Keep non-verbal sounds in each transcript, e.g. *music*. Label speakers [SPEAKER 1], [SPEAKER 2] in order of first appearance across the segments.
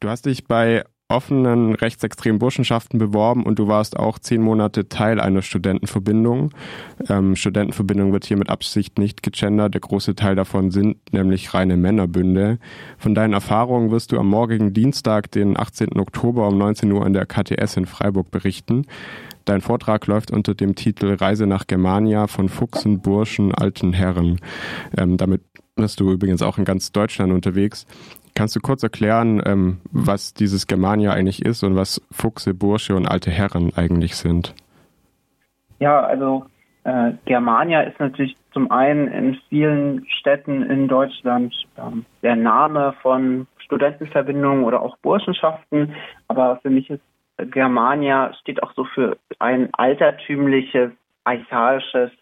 [SPEAKER 1] Du hast dich bei offenen rechtsextremen Burschenschaften beworben und du warst auch zehn Monate Teil einer Studentenverbindung. Ähm, Studentenverbindung wird hier mit Absicht nicht gegendert. Der große Teil davon sind nämlich reine Männerbünde. Von deinen Erfahrungen wirst du am morgigen Dienstag, den 18. Oktober um 19 Uhr an der KTS in Freiburg berichten. Dein Vortrag läuft unter dem Titel Reise nach Germania von Fuchsen, Burschen, alten Herren. Ähm, damit bist du übrigens auch in ganz Deutschland unterwegs. Kannst du kurz erklären, ähm, was dieses Germania eigentlich ist und was Fuchse, Bursche und alte Herren eigentlich sind?
[SPEAKER 2] Ja, also äh, Germania ist natürlich zum einen in vielen Städten in Deutschland ähm, der Name von Studentenverbindungen oder auch Burschenschaften, aber für mich ist Germania steht auch so für ein altertümliches, archaisches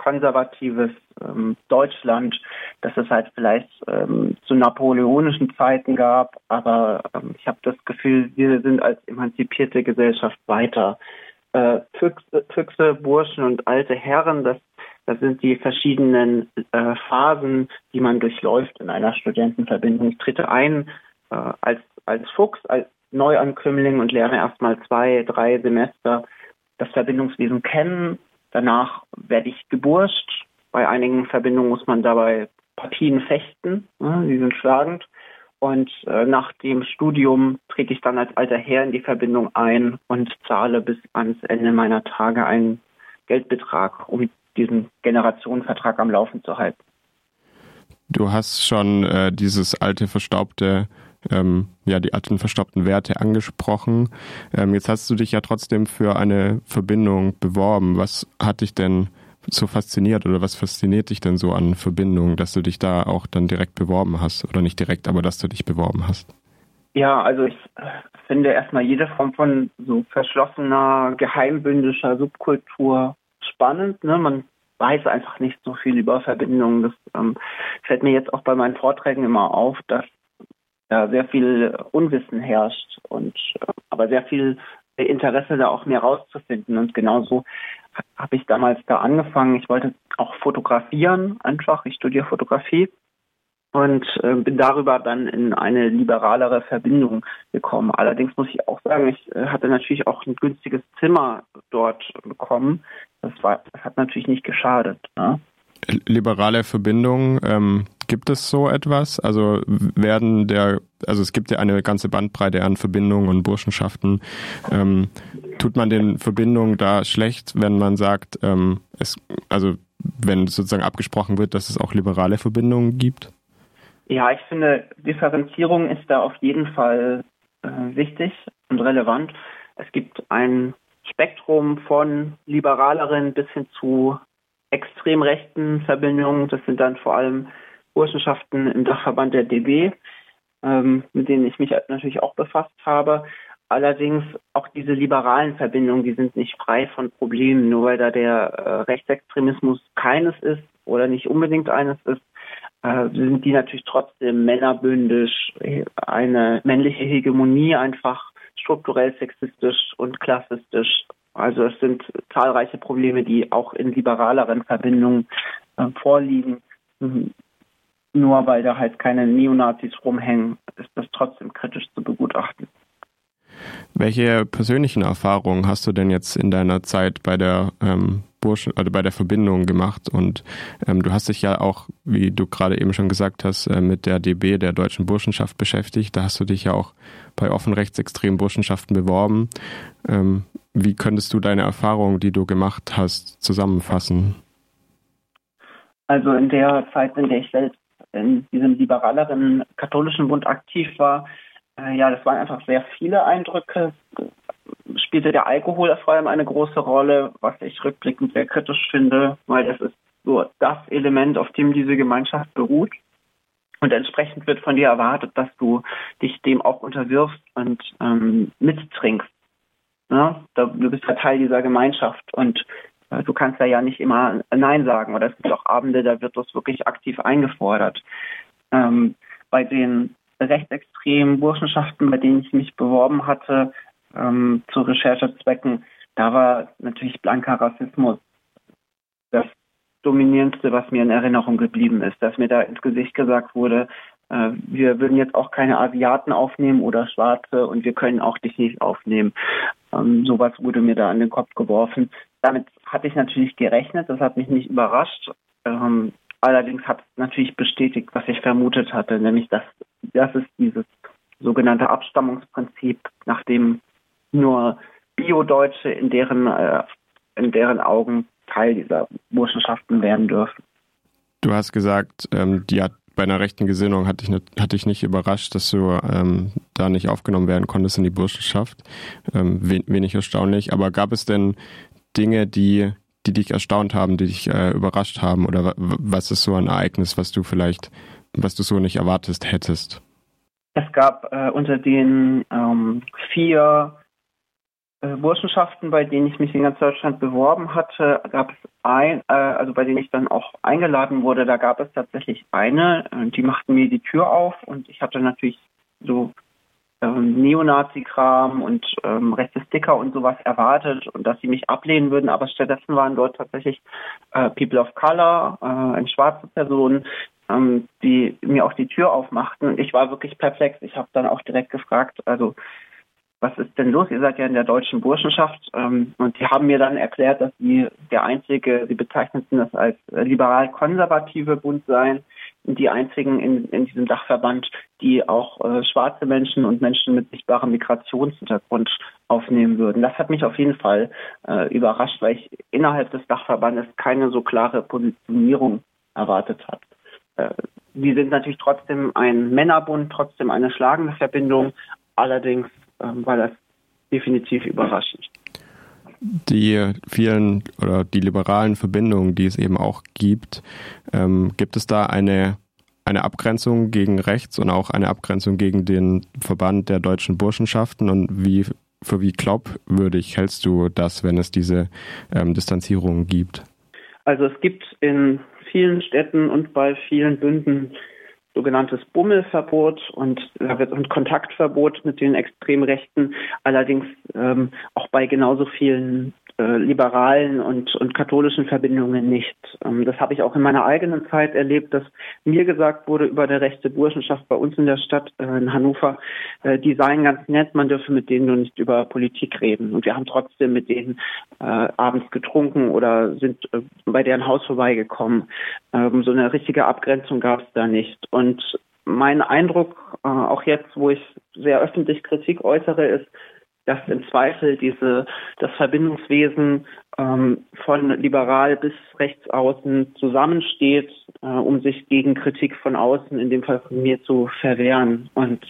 [SPEAKER 2] konservatives ähm, Deutschland, das es halt vielleicht ähm, zu napoleonischen Zeiten gab. Aber ähm, ich habe das Gefühl, wir sind als emanzipierte Gesellschaft weiter. Äh, Füchse, Füchse, Burschen und alte Herren, das, das sind die verschiedenen äh, Phasen, die man durchläuft in einer Studentenverbindung. Ich trete ein äh, als, als Fuchs, als Neuankömmling und lerne erstmal zwei, drei Semester das Verbindungswesen kennen Danach werde ich geburscht. Bei einigen Verbindungen muss man dabei Partien fechten. Ne? Die sind schlagend. Und äh, nach dem Studium trete ich dann als alter Herr in die Verbindung ein und zahle bis ans Ende meiner Tage einen Geldbetrag, um diesen Generationenvertrag am Laufen zu halten.
[SPEAKER 1] Du hast schon äh, dieses alte, verstaubte ähm, ja, die alten verstoppten Werte angesprochen. Ähm, jetzt hast du dich ja trotzdem für eine Verbindung beworben. Was hat dich denn so fasziniert oder was fasziniert dich denn so an Verbindungen, dass du dich da auch dann direkt beworben hast oder nicht direkt, aber dass du dich beworben hast?
[SPEAKER 2] Ja, also ich finde erstmal jede Form von so verschlossener, geheimbündischer Subkultur spannend. Ne? Man weiß einfach nicht so viel über Verbindungen. Das ähm, fällt mir jetzt auch bei meinen Vorträgen immer auf, dass ja, sehr viel Unwissen herrscht und äh, aber sehr viel Interesse da auch mehr rauszufinden. Und genauso habe ich damals da angefangen. Ich wollte auch fotografieren, einfach. Ich studiere Fotografie und äh, bin darüber dann in eine liberalere Verbindung gekommen. Allerdings muss ich auch sagen, ich äh, hatte natürlich auch ein günstiges Zimmer dort bekommen. Das war, das hat natürlich nicht geschadet. Ne?
[SPEAKER 1] liberale Verbindung, ähm, gibt es so etwas? Also werden der, also es gibt ja eine ganze Bandbreite an Verbindungen und Burschenschaften. Ähm, tut man den Verbindungen da schlecht, wenn man sagt, ähm, es, also wenn sozusagen abgesprochen wird, dass es auch liberale Verbindungen gibt?
[SPEAKER 2] Ja, ich finde, Differenzierung ist da auf jeden Fall äh, wichtig und relevant. Es gibt ein Spektrum von liberaleren bis hin zu extrem rechten Verbindungen. Das sind dann vor allem Burschenschaften im Dachverband der DB, ähm, mit denen ich mich natürlich auch befasst habe. Allerdings auch diese liberalen Verbindungen, die sind nicht frei von Problemen, nur weil da der äh, Rechtsextremismus keines ist oder nicht unbedingt eines ist, äh, sind die natürlich trotzdem männerbündisch, eine männliche Hegemonie einfach strukturell sexistisch und klassistisch also es sind zahlreiche Probleme, die auch in liberaleren Verbindungen äh, vorliegen. Nur weil da halt keine Neonazis rumhängen, ist das trotzdem kritisch zu begutachten.
[SPEAKER 1] Welche persönlichen Erfahrungen hast du denn jetzt in deiner Zeit bei der ähm, Burschen, also bei der Verbindung gemacht? Und ähm, du hast dich ja auch, wie du gerade eben schon gesagt hast, äh, mit der DB, der deutschen Burschenschaft beschäftigt. Da hast du dich ja auch bei offen rechtsextremen Burschenschaften beworben. Ähm, wie könntest du deine Erfahrungen, die du gemacht hast, zusammenfassen?
[SPEAKER 2] Also in der Zeit, in der ich selbst in diesem liberaleren katholischen Bund aktiv war, äh, ja, das waren einfach sehr viele Eindrücke. Spielte der Alkohol vor allem eine große Rolle, was ich rückblickend sehr kritisch finde, weil das ist so das Element, auf dem diese Gemeinschaft beruht. Und entsprechend wird von dir erwartet, dass du dich dem auch unterwirfst und ähm, mittrinkst. Ja, du bist ja Teil dieser Gemeinschaft und du kannst da ja nicht immer Nein sagen. Oder es gibt auch Abende, da wird das wirklich aktiv eingefordert. Ähm, bei den rechtsextremen Burschenschaften, bei denen ich mich beworben hatte, ähm, zu Recherchezwecken, da war natürlich blanker Rassismus das Dominierendste, was mir in Erinnerung geblieben ist, dass mir da ins Gesicht gesagt wurde, äh, wir würden jetzt auch keine Asiaten aufnehmen oder Schwarze und wir können auch dich nicht aufnehmen. Ähm, sowas wurde mir da an den Kopf geworfen. Damit hatte ich natürlich gerechnet, das hat mich nicht überrascht. Ähm, allerdings hat es natürlich bestätigt, was ich vermutet hatte, nämlich dass das ist dieses sogenannte Abstammungsprinzip, nach dem nur Bio-Deutsche in deren äh, in deren Augen Teil dieser Burschenschaften werden dürfen.
[SPEAKER 1] Du hast gesagt, ähm, die hat bei einer rechten Gesinnung hat dich, hat dich nicht überrascht, dass du ähm, da nicht aufgenommen werden konntest in die Burschenschaft. Ähm, wenig erstaunlich. Aber gab es denn Dinge, die, die dich erstaunt haben, die dich äh, überrascht haben? Oder was ist so ein Ereignis, was du vielleicht, was du so nicht erwartet hättest?
[SPEAKER 2] Es gab äh, unter den ähm, vier äh, Burschenschaften, bei denen ich mich in ganz Deutschland beworben hatte, gab es ein, äh, also bei denen ich dann auch eingeladen wurde, da gab es tatsächlich eine, äh, die machten mir die Tür auf und ich hatte natürlich so ähm, Neonazi-Kram und ähm, rechte Sticker und sowas erwartet und dass sie mich ablehnen würden, aber stattdessen waren dort tatsächlich äh, People of Color, äh, schwarze Person, ähm, die mir auch die Tür aufmachten und ich war wirklich perplex. Ich habe dann auch direkt gefragt, also was ist denn los? Ihr seid ja in der deutschen Burschenschaft. Ähm, und die haben mir dann erklärt, dass sie der einzige, sie bezeichneten das als liberal-konservative Bund seien, die einzigen in, in diesem Dachverband, die auch äh, schwarze Menschen und Menschen mit sichtbarem Migrationshintergrund aufnehmen würden. Das hat mich auf jeden Fall äh, überrascht, weil ich innerhalb des Dachverbandes keine so klare Positionierung erwartet habe. Äh, die sind natürlich trotzdem ein Männerbund, trotzdem eine schlagende Verbindung. Allerdings ähm, war das definitiv überraschend.
[SPEAKER 1] Die vielen oder die liberalen Verbindungen, die es eben auch gibt, ähm, gibt es da eine, eine Abgrenzung gegen rechts und auch eine Abgrenzung gegen den Verband der deutschen Burschenschaften und wie für wie glaubwürdig hältst du das, wenn es diese ähm, Distanzierungen gibt?
[SPEAKER 2] Also es gibt in vielen Städten und bei vielen Bünden sogenanntes Bummelverbot und, und Kontaktverbot mit den Extremrechten, allerdings ähm, auch bei genauso vielen äh, liberalen und, und katholischen Verbindungen nicht. Ähm, das habe ich auch in meiner eigenen Zeit erlebt, dass mir gesagt wurde über der rechte Burschenschaft bei uns in der Stadt äh, in Hannover, äh, die seien ganz nett, man dürfe mit denen nur nicht über Politik reden. Und wir haben trotzdem mit denen äh, abends getrunken oder sind äh, bei deren Haus vorbeigekommen. Ähm, so eine richtige Abgrenzung gab es da nicht. Und mein Eindruck, auch jetzt, wo ich sehr öffentlich Kritik äußere, ist, dass im Zweifel diese, das Verbindungswesen ähm, von liberal bis rechts außen zusammensteht, äh, um sich gegen Kritik von außen, in dem Fall von mir, zu verwehren. Und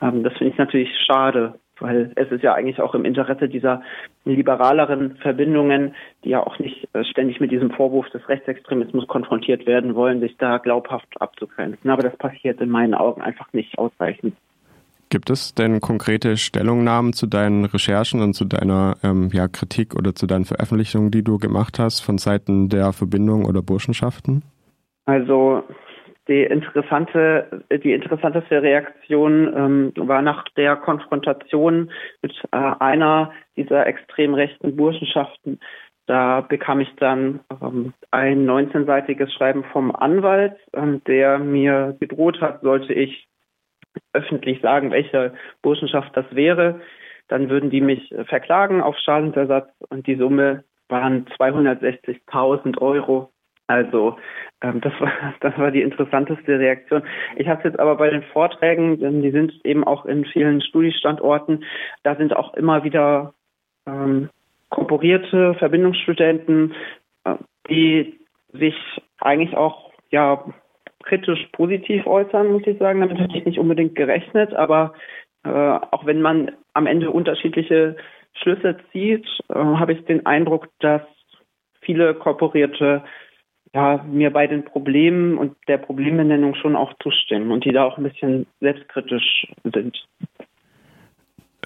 [SPEAKER 2] ähm, das finde ich natürlich schade, weil es ist ja eigentlich auch im Interesse dieser liberaleren Verbindungen, die ja auch nicht äh, ständig mit diesem Vorwurf des Rechtsextremismus konfrontiert werden wollen, sich da glaubhaft abzugrenzen. Aber das passiert in meinen Augen einfach nicht ausreichend.
[SPEAKER 1] Gibt es denn konkrete Stellungnahmen zu deinen Recherchen und zu deiner ähm, ja, Kritik oder zu deinen Veröffentlichungen, die du gemacht hast von Seiten der Verbindung oder Burschenschaften?
[SPEAKER 2] Also die interessante, die interessanteste Reaktion ähm, war nach der Konfrontation mit äh, einer dieser extrem rechten Burschenschaften. Da bekam ich dann ähm, ein 19-seitiges Schreiben vom Anwalt, ähm, der mir gedroht hat, sollte ich öffentlich sagen, welche Burschenschaft das wäre, dann würden die mich verklagen auf Schadensersatz und die Summe waren 260.000 Euro. Also ähm, das war *laughs* das war die interessanteste Reaktion. Ich habe jetzt aber bei den Vorträgen, denn die sind eben auch in vielen Studiestandorten, da sind auch immer wieder ähm, korporierte Verbindungsstudenten, äh, die sich eigentlich auch ja kritisch positiv äußern, muss ich sagen. Damit hätte ich nicht unbedingt gerechnet, aber äh, auch wenn man am Ende unterschiedliche Schlüsse zieht, äh, habe ich den Eindruck, dass viele Korporierte ja, mir bei den Problemen und der Problembenennung schon auch zustimmen und die da auch ein bisschen selbstkritisch sind.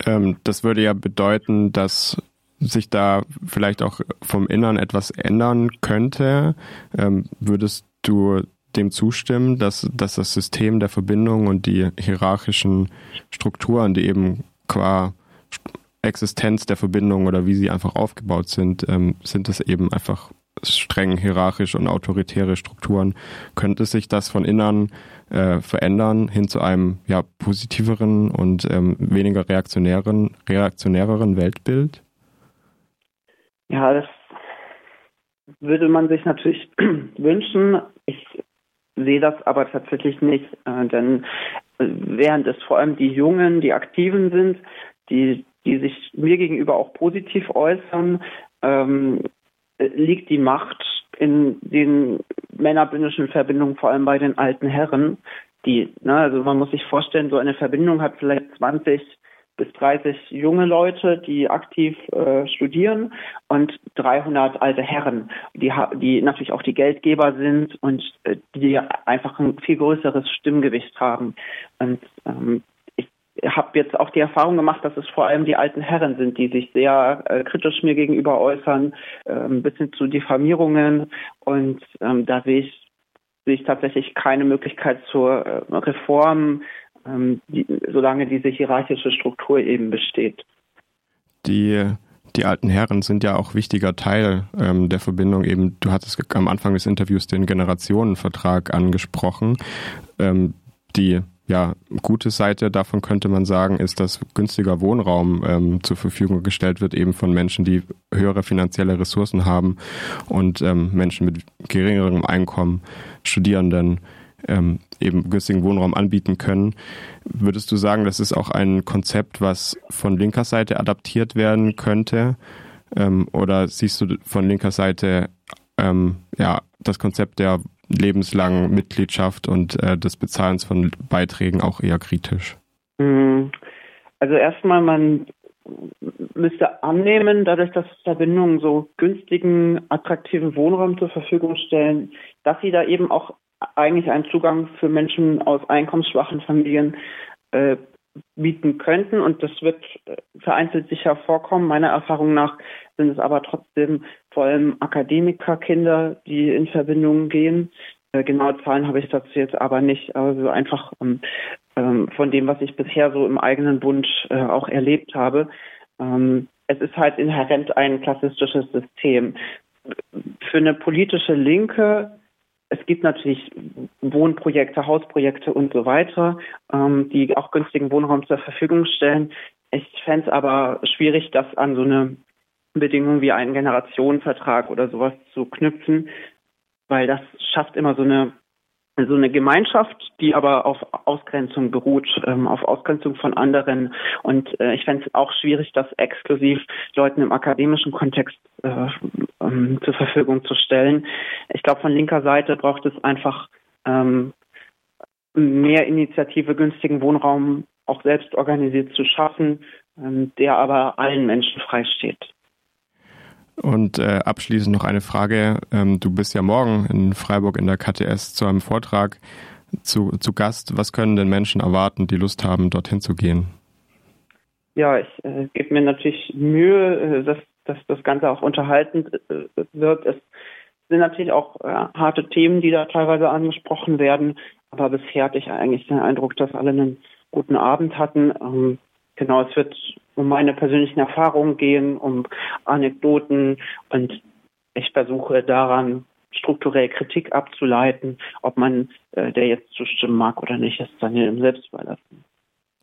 [SPEAKER 1] Ähm, das würde ja bedeuten, dass sich da vielleicht auch vom Innern etwas ändern könnte. Ähm, würdest du dem zustimmen, dass, dass das System der Verbindung und die hierarchischen Strukturen, die eben qua Existenz der Verbindung oder wie sie einfach aufgebaut sind, ähm, sind das eben einfach streng hierarchisch und autoritäre Strukturen. Könnte sich das von innen äh, verändern hin zu einem ja, positiveren und ähm, weniger reaktionären, reaktionäreren Weltbild?
[SPEAKER 2] Ja, das würde man sich natürlich *clears throat* wünschen. Ich sehe das aber tatsächlich nicht, äh, denn äh, während es vor allem die Jungen, die Aktiven sind, die, die sich mir gegenüber auch positiv äußern, ähm, liegt die Macht in den männerbündischen Verbindungen, vor allem bei den alten Herren. Die, ne, also man muss sich vorstellen, so eine Verbindung hat vielleicht 20 bis 30 junge Leute, die aktiv äh, studieren und 300 alte Herren, die, die natürlich auch die Geldgeber sind und äh, die einfach ein viel größeres Stimmgewicht haben. Und ähm, habe jetzt auch die Erfahrung gemacht, dass es vor allem die alten Herren sind, die sich sehr äh, kritisch mir gegenüber äußern, äh, bis hin zu Diffamierungen. Und ähm, da sehe ich, sehe ich tatsächlich keine Möglichkeit zur äh, Reform, ähm, die, solange diese hierarchische Struktur eben besteht.
[SPEAKER 1] Die die alten Herren sind ja auch wichtiger Teil ähm, der Verbindung. Eben, du hattest am Anfang des Interviews den Generationenvertrag angesprochen. Ähm, die ja, gute Seite davon könnte man sagen, ist, dass günstiger Wohnraum ähm, zur Verfügung gestellt wird, eben von Menschen, die höhere finanzielle Ressourcen haben und ähm, Menschen mit geringerem Einkommen, Studierenden ähm, eben günstigen Wohnraum anbieten können. Würdest du sagen, das ist auch ein Konzept, was von linker Seite adaptiert werden könnte? Ähm, oder siehst du von linker Seite ähm, ja, das Konzept der lebenslangen Mitgliedschaft und äh, des Bezahlens von Beiträgen auch eher kritisch?
[SPEAKER 2] Mhm. Also erstmal, man müsste annehmen, dadurch, dass Verbindungen so günstigen, attraktiven Wohnraum zur Verfügung stellen, dass sie da eben auch eigentlich einen Zugang für Menschen aus einkommensschwachen Familien äh, bieten könnten. Und das wird äh, vereinzelt sicher vorkommen. Meiner Erfahrung nach sind es aber trotzdem vor allem Akademikerkinder, die in Verbindungen gehen. Äh, genaue Zahlen habe ich dazu jetzt aber nicht. Also einfach ähm, ähm, von dem, was ich bisher so im eigenen Bund äh, auch erlebt habe. Ähm, es ist halt inhärent ein klassistisches System. Für eine politische Linke es gibt natürlich Wohnprojekte, Hausprojekte und so weiter, ähm, die auch günstigen Wohnraum zur Verfügung stellen. Ich fände es aber schwierig, das an so eine Bedingung wie einen Generationenvertrag oder sowas zu knüpfen, weil das schafft immer so eine so eine Gemeinschaft, die aber auf Ausgrenzung beruht, ähm, auf Ausgrenzung von anderen. Und äh, ich fände es auch schwierig, das exklusiv Leuten im akademischen Kontext äh, ähm, zur Verfügung zu stellen. Ich glaube, von linker Seite braucht es einfach ähm, mehr Initiative, günstigen Wohnraum auch selbst organisiert zu schaffen, ähm, der aber allen Menschen freisteht.
[SPEAKER 1] Und äh, abschließend noch eine Frage. Ähm, du bist ja morgen in Freiburg in der KTS zu einem Vortrag zu, zu Gast. Was können denn Menschen erwarten, die Lust haben, dorthin zu gehen?
[SPEAKER 2] Ja, ich äh, gebe mir natürlich Mühe, äh, dass, dass das Ganze auch unterhaltend äh, wird. Es sind natürlich auch äh, harte Themen, die da teilweise angesprochen werden. Aber bisher hatte ich eigentlich den Eindruck, dass alle einen guten Abend hatten. Ähm, genau, es wird um meine persönlichen Erfahrungen gehen, um Anekdoten und ich versuche daran strukturell Kritik abzuleiten, ob man äh, der jetzt zustimmen mag oder nicht, ist dann jedem selbst überlassen.